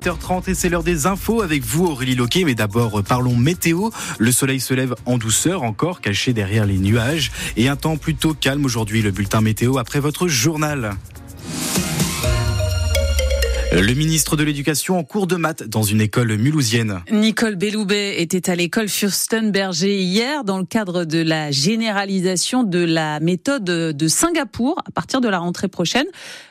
8h30 et c'est l'heure des infos avec vous Aurélie Loquet. Mais d'abord parlons météo. Le soleil se lève en douceur encore caché derrière les nuages et un temps plutôt calme aujourd'hui. Le bulletin météo après votre journal. Le ministre de l'Éducation en cours de maths dans une école mulhousienne. Nicole Belloubet était à l'école Fürstenberger hier dans le cadre de la généralisation de la méthode de Singapour à partir de la rentrée prochaine.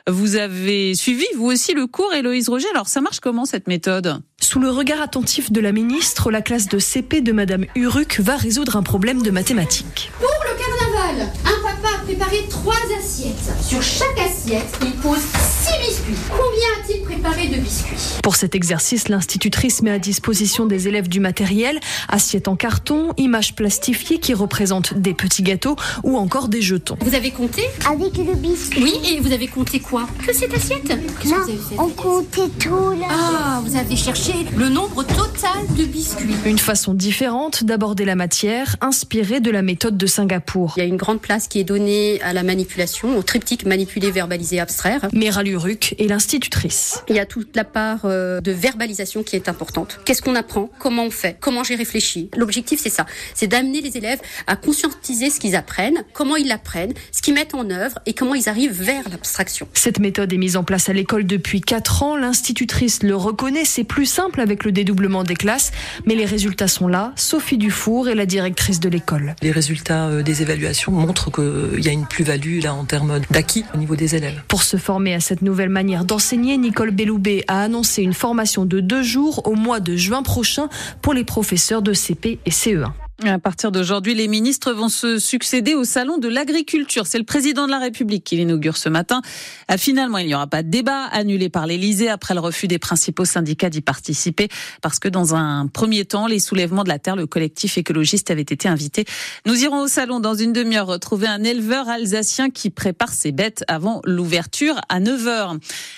Vous avez suivi vous aussi le cours Héloïse Roger. Alors ça marche comment cette méthode? Sous le regard attentif de la ministre, la classe de CP de Madame Uruk va résoudre un problème de mathématiques. Pour le carnaval, un papa a préparé trois assiettes. Sur chaque assiette, il pose six biscuits. Combien a-t-il préparé de biscuits Pour cet exercice, l'institutrice met à disposition des élèves du matériel, assiettes en carton, images plastifiées qui représentent des petits gâteaux ou encore des jetons. Vous avez compté Avec le biscuit. Oui, et vous avez compté quoi? Que cette assiette? Qu'est-ce Non, que vous avez fait on comptait tout là. Ah, vous avez cherché le nombre total de biscuits. Une façon différente d'aborder la matière, inspirée de la méthode de Singapour. Il y a une grande place qui est donnée à la manipulation, au triptyque manipuler, verbaliser, abstraire. Meral Uruk est l'institutrice. Il y a toute la part euh, de verbalisation qui est importante. Qu'est-ce qu'on apprend? Comment on fait? Comment j'ai réfléchi? L'objectif, c'est ça. C'est d'amener les élèves à conscientiser ce qu'ils apprennent, comment ils l'apprennent, ce qu'ils mettent en œuvre et comment ils arrivent vers l'abstraction. Cette méthode est mise en place à l'école depuis 4 ans. L'institutrice le reconnaît, c'est plus simple avec le dédoublement des classes, mais les résultats sont là. Sophie Dufour est la directrice de l'école. Les résultats euh, des évaluations montrent qu'il y a une plus-value là en termes d'acquis au niveau des élèves. Pour se former à cette nouvelle manière d'enseigner, Belloubet a annoncé une formation de deux jours au mois de juin prochain pour les professeurs de CP et E CE1. À partir d'aujourd'hui, les ministres vont se succéder au salon de l'agriculture. C'est le président de la République qui l'inaugure ce matin. Ah, Finalement, il n'y aura pas de débat annulé par l'Élysée après le refus des principaux syndicats d'y participer parce que dans un premier temps, les soulèvements de la terre, le collectif écologiste avait été invité. Nous irons au salon dans une demi-heure retrouver un éleveur alsacien qui prépare ses bêtes avant l'ouverture à 9h.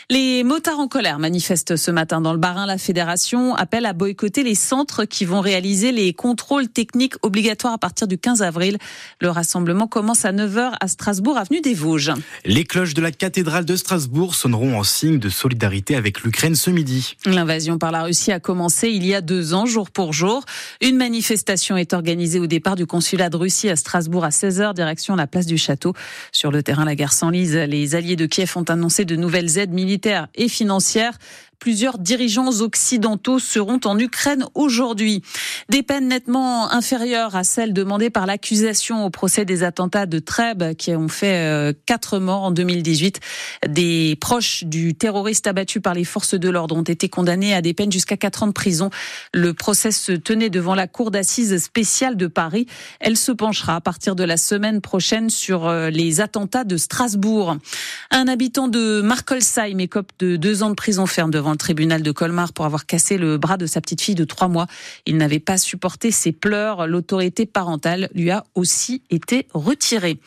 Les motards en colère manifestent ce matin dans le Barin. La fédération appelle à boycotter les centres qui vont réaliser les contrôles techniques obligatoire à partir du 15 avril. Le rassemblement commence à 9h à Strasbourg, avenue des Vosges. Les cloches de la cathédrale de Strasbourg sonneront en signe de solidarité avec l'Ukraine ce midi. L'invasion par la Russie a commencé il y a deux ans, jour pour jour. Une manifestation est organisée au départ du consulat de Russie à Strasbourg à 16h, direction la place du Château. Sur le terrain, la guerre s'enlise. Les alliés de Kiev ont annoncé de nouvelles aides militaires et financières plusieurs dirigeants occidentaux seront en Ukraine aujourd'hui. Des peines nettement inférieures à celles demandées par l'accusation au procès des attentats de Trèbes qui ont fait euh, quatre morts en 2018. Des proches du terroriste abattu par les forces de l'ordre ont été condamnés à des peines jusqu'à quatre ans de prison. Le procès se tenait devant la cour d'assises spéciale de Paris. Elle se penchera à partir de la semaine prochaine sur euh, les attentats de Strasbourg. Un habitant de Markolsheim écope de deux ans de prison ferme devant le tribunal de Colmar pour avoir cassé le bras de sa petite fille de trois mois. Il n'avait pas supporté ses pleurs. L'autorité parentale lui a aussi été retirée.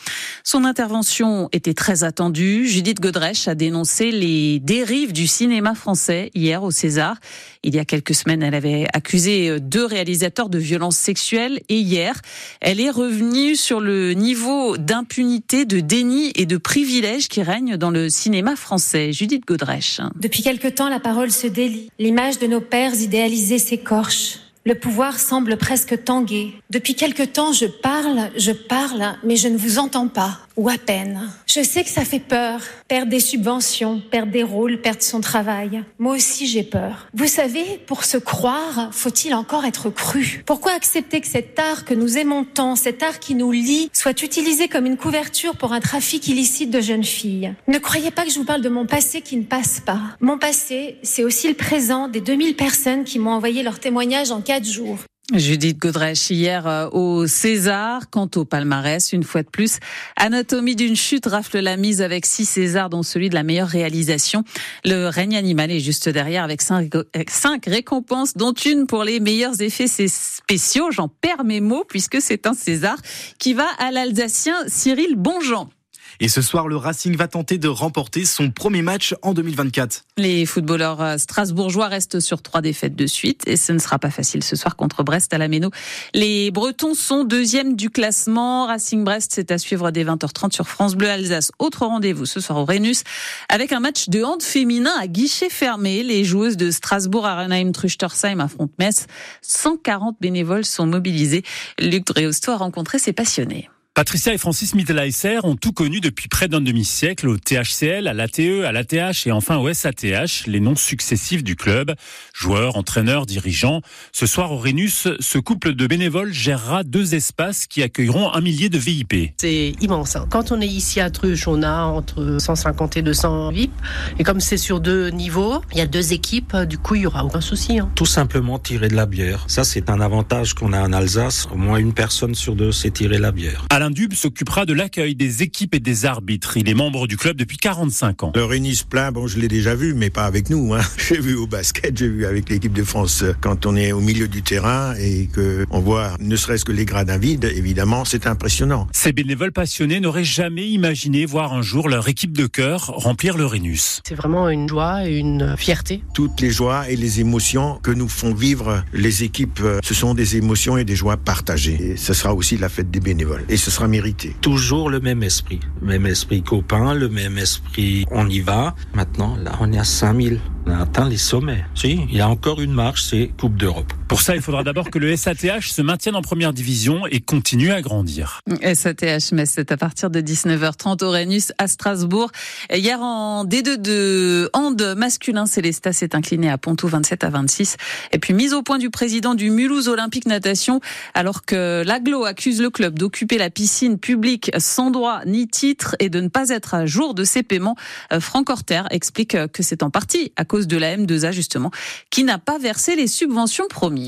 Son intervention était très attendue. Judith Godrèche a dénoncé les dérives du cinéma français hier au César. Il y a quelques semaines, elle avait accusé deux réalisateurs de violences sexuelles et hier, elle est revenue sur le niveau d'impunité, de déni et de privilèges qui règne dans le cinéma français. Judith Godrèche. Depuis quelque temps, la parole L'image de nos pères idéalisés s'écorche. Le pouvoir semble presque tanguer. Depuis quelque temps, je parle, je parle, mais je ne vous entends pas, ou à peine. Je sais que ça fait peur. Perdre des subventions, perdre des rôles, perdre son travail. Moi aussi, j'ai peur. Vous savez, pour se croire, faut-il encore être cru? Pourquoi accepter que cet art que nous aimons tant, cet art qui nous lie, soit utilisé comme une couverture pour un trafic illicite de jeunes filles? Ne croyez pas que je vous parle de mon passé qui ne passe pas. Mon passé, c'est aussi le présent des 2000 personnes qui m'ont envoyé leur témoignage en Judith Godrèche hier euh, au César. Quant au palmarès, une fois de plus, Anatomie d'une chute rafle la mise avec six Césars, dont celui de la meilleure réalisation. Le règne animal est juste derrière avec cinq, cinq récompenses, dont une pour les meilleurs effets spéciaux. J'en perds mes mots puisque c'est un César qui va à l'Alsacien Cyril Bonjean. Et ce soir, le Racing va tenter de remporter son premier match en 2024. Les footballeurs strasbourgeois restent sur trois défaites de suite et ce ne sera pas facile ce soir contre Brest à la Méno. Les Bretons sont deuxièmes du classement. Racing Brest, c'est à suivre dès 20h30 sur France Bleu Alsace. Autre rendez-vous ce soir au Rhenus avec un match de hand féminin à guichet fermé. Les joueuses de Strasbourg, Arenheim, Truchtersheim affrontent Metz. 140 bénévoles sont mobilisés. Luc Dreosto a rencontré ses passionnés. Patricia et Francis Mitteleiser ont tout connu depuis près d'un demi-siècle au THCL, à l'ATE, à l'ATH et enfin au SATH, les noms successifs du club. Joueurs, entraîneurs, dirigeants. Ce soir au Rhenus, ce couple de bénévoles gérera deux espaces qui accueilleront un millier de VIP. C'est immense. Hein. Quand on est ici à Truche, on a entre 150 et 200 VIP. Et comme c'est sur deux niveaux, il y a deux équipes, du coup, il n'y aura aucun souci. Hein. Tout simplement tirer de la bière. Ça, c'est un avantage qu'on a en Alsace. Au moins une personne sur deux sait tirer la bière. Alain Dube s'occupera de l'accueil des équipes et des arbitres. Il est membre du club depuis 45 ans. Le Rénis plein, bon, je l'ai déjà vu, mais pas avec nous. Hein. J'ai vu au basket, j'ai vu avec l'équipe de France. Quand on est au milieu du terrain et que on voit ne serait-ce que les gradins vides, évidemment, c'est impressionnant. Ces bénévoles passionnés n'auraient jamais imaginé voir un jour leur équipe de cœur remplir le Rénus. C'est vraiment une joie et une fierté. Toutes les joies et les émotions que nous font vivre les équipes, ce sont des émotions et des joies partagées. Et ce sera aussi la fête des bénévoles. Et ce Toujours le même esprit. Même esprit copain, le même esprit on y va. Maintenant, là, on est à 5000. On a atteint les sommets. Si, il y a encore une marche, c'est Coupe d'Europe. Pour ça, il faudra d'abord que le SATH se maintienne en première division et continue à grandir. SATH, mais c'est à partir de 19h30 au Rhenus à Strasbourg. Hier en D2 de hand masculin, Célestat s'est incliné à Ponto 27 à 26. Et puis mise au point du président du Mulhouse Olympique Natation, alors que l'aglo accuse le club d'occuper la piscine publique sans droit ni titre et de ne pas être à jour de ses paiements. Euh, Franck Horter explique que c'est en partie à cause de la M2A justement, qui n'a pas versé les subventions promises.